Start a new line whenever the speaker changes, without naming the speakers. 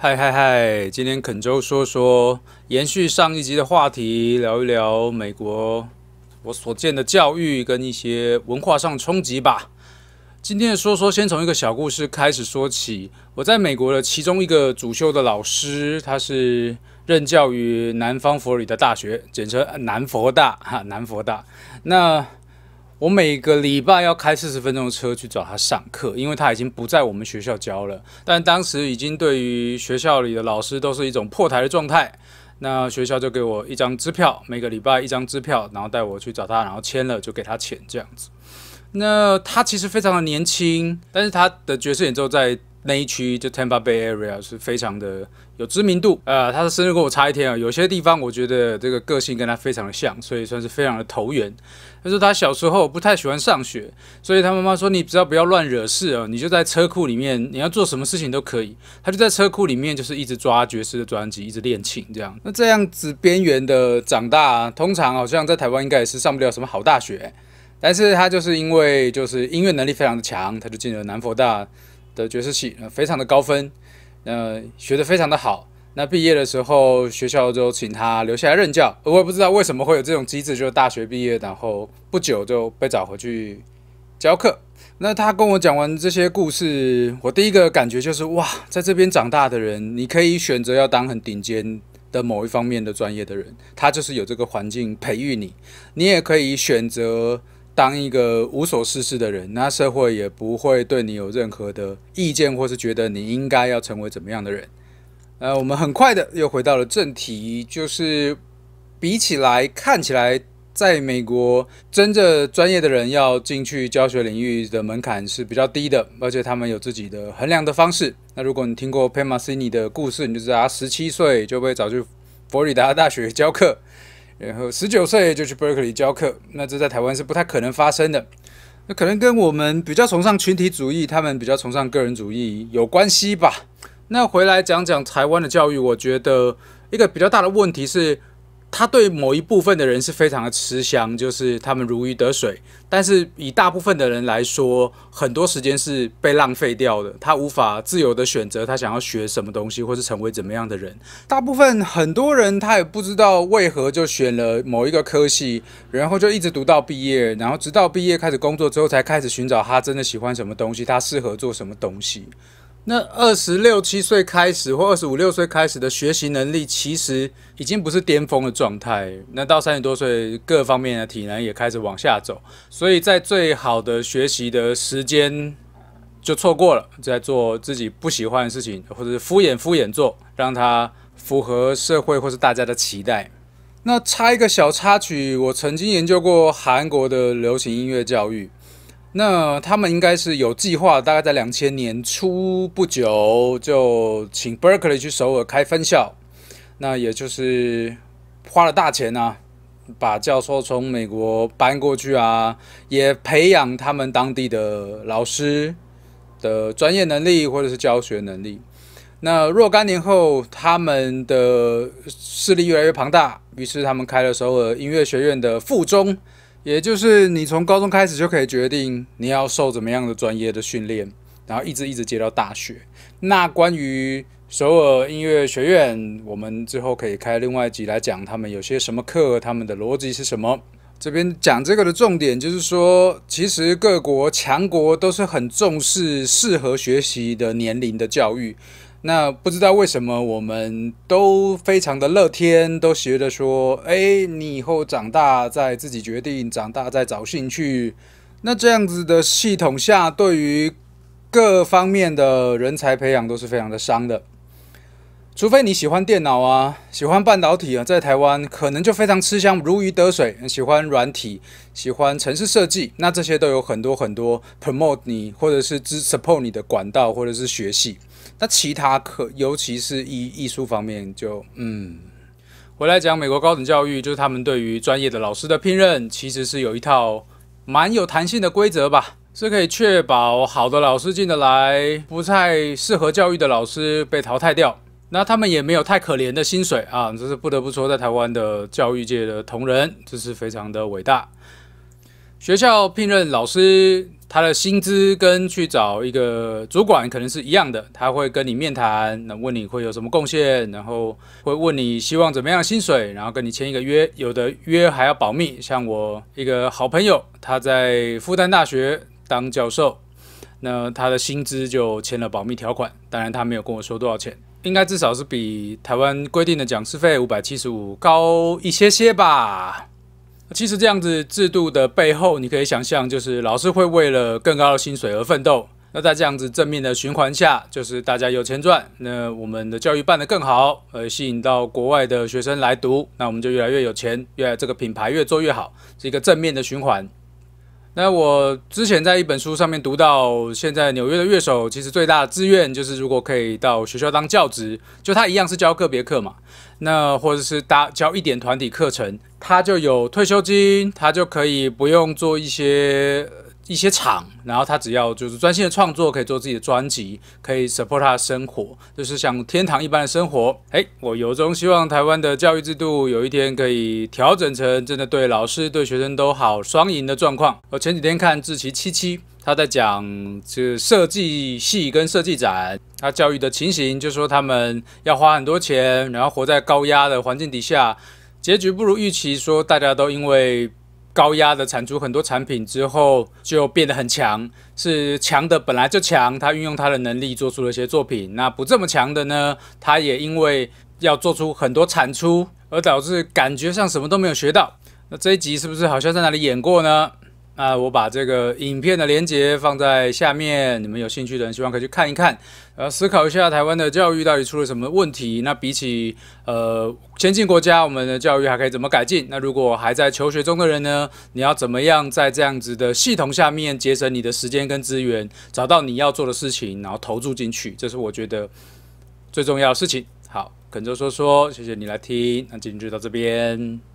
嗨嗨嗨！今天肯州说说，延续上一集的话题，聊一聊美国我所见的教育跟一些文化上冲击吧。今天的说说，先从一个小故事开始说起。我在美国的其中一个主修的老师，他是任教于南方佛里达大学，简称南佛大哈，南佛大。那我每个礼拜要开四十分钟的车去找他上课，因为他已经不在我们学校教了。但当时已经对于学校里的老师都是一种破台的状态。那学校就给我一张支票，每个礼拜一张支票，然后带我去找他，然后签了就给他钱这样子。那他其实非常的年轻，但是他的爵士演奏在。那一区就 Tampa Bay area 是非常的有知名度，呃，他的生日跟我差一天啊，有些地方我觉得这个个性跟他非常的像，所以算是非常的投缘。他说他小时候不太喜欢上学，所以他妈妈说你只要不要乱惹事哦，你就在车库里面，你要做什么事情都可以。他就在车库里面就是一直抓爵士的专辑，一直练琴这样。那这样子边缘的长大，通常好像在台湾应该也是上不了什么好大学，但是他就是因为就是音乐能力非常的强，他就进了南佛大。的爵士系，非常的高分，呃，学的非常的好。那毕业的时候，学校就请他留下来任教。我也不知道为什么会有这种机制，就是大学毕业，然后不久就被找回去教课。那他跟我讲完这些故事，我第一个感觉就是，哇，在这边长大的人，你可以选择要当很顶尖的某一方面的专业的人，他就是有这个环境培育你。你也可以选择。当一个无所事事的人，那社会也不会对你有任何的意见，或是觉得你应该要成为怎么样的人。呃，我们很快的又回到了正题，就是比起来看起来，在美国真正专业的人要进去教学领域的门槛是比较低的，而且他们有自己的衡量的方式。那如果你听过 Pam Masini 的故事，你就知道他十七岁就被找去佛罗里达大学教课。然后十九岁就去 Berkeley 教课，那这在台湾是不太可能发生的。那可能跟我们比较崇尚群体主义，他们比较崇尚个人主义有关系吧。那回来讲讲台湾的教育，我觉得一个比较大的问题是。他对某一部分的人是非常的吃香，就是他们如鱼得水。但是以大部分的人来说，很多时间是被浪费掉的。他无法自由的选择他想要学什么东西，或是成为怎么样的人。大部分很多人他也不知道为何就选了某一个科系，然后就一直读到毕业，然后直到毕业开始工作之后，才开始寻找他真的喜欢什么东西，他适合做什么东西。那二十六七岁开始，或二十五六岁开始的学习能力，其实已经不是巅峰的状态。那到三十多岁，各方面的体能也开始往下走，所以在最好的学习的时间就错过了，在做自己不喜欢的事情，或者是敷衍敷衍做，让它符合社会或是大家的期待。那插一个小插曲，我曾经研究过韩国的流行音乐教育。那他们应该是有计划，大概在两千年初不久就请 Berkeley 去首尔开分校，那也就是花了大钱啊，把教授从美国搬过去啊，也培养他们当地的老师的专业能力或者是教学能力。那若干年后，他们的势力越来越庞大，于是他们开了首尔音乐学院的附中。也就是你从高中开始就可以决定你要受怎么样的专业的训练，然后一直一直接到大学。那关于首尔音乐学院，我们之后可以开另外一集来讲他们有些什么课，他们的逻辑是什么。这边讲这个的重点就是说，其实各国强国都是很重视适合学习的年龄的教育。那不知道为什么我们都非常的乐天，都觉得说，哎，你以后长大再自己决定，长大再找兴趣。那这样子的系统下，对于各方面的人才培养都是非常的伤的。除非你喜欢电脑啊，喜欢半导体啊，在台湾可能就非常吃香，如鱼得水。喜欢软体，喜欢城市设计，那这些都有很多很多 promote 你或者是支 support 你的管道或者是学系。那其他可，尤其是艺艺术方面，就嗯，回来讲美国高等教育，就是他们对于专业的老师的聘任，其实是有一套蛮有弹性的规则吧，是可以确保好的老师进得来，不太适合教育的老师被淘汰掉。那他们也没有太可怜的薪水啊，这是不得不说，在台湾的教育界的同仁，这是非常的伟大。学校聘任老师。他的薪资跟去找一个主管可能是一样的，他会跟你面谈，那问你会有什么贡献，然后会问你希望怎么样薪水，然后跟你签一个约，有的约还要保密。像我一个好朋友，他在复旦大学当教授，那他的薪资就签了保密条款，当然他没有跟我说多少钱，应该至少是比台湾规定的讲师费五百七十五高一些些吧。其实这样子制度的背后，你可以想象，就是老师会为了更高的薪水而奋斗。那在这样子正面的循环下，就是大家有钱赚，那我们的教育办得更好，呃，吸引到国外的学生来读，那我们就越来越有钱，越来这个品牌越做越好，是一个正面的循环。那我之前在一本书上面读到，现在纽约的乐手其实最大的志愿就是，如果可以到学校当教职，就他一样是教个别课嘛，那或者是搭教一点团体课程，他就有退休金，他就可以不用做一些。一些厂，然后他只要就是专心的创作，可以做自己的专辑，可以 support 他的生活，就是像天堂一般的生活。哎，我由衷希望台湾的教育制度有一天可以调整成真的对老师、对学生都好，双赢的状况。我前几天看志奇七七，他在讲这设计系跟设计展，他教育的情形，就说他们要花很多钱，然后活在高压的环境底下，结局不如预期，说大家都因为。高压的产出很多产品之后，就变得很强。是强的本来就强，他运用他的能力做出了一些作品。那不这么强的呢？他也因为要做出很多产出，而导致感觉上什么都没有学到。那这一集是不是好像在哪里演过呢？啊，我把这个影片的连接放在下面，你们有兴趣的人希望可以去看一看，呃，思考一下台湾的教育到底出了什么问题。那比起呃先进国家，我们的教育还可以怎么改进？那如果还在求学中的人呢，你要怎么样在这样子的系统下面节省你的时间跟资源，找到你要做的事情，然后投注进去，这是我觉得最重要的事情。好，肯州说说，谢谢你来听，那今天就到这边。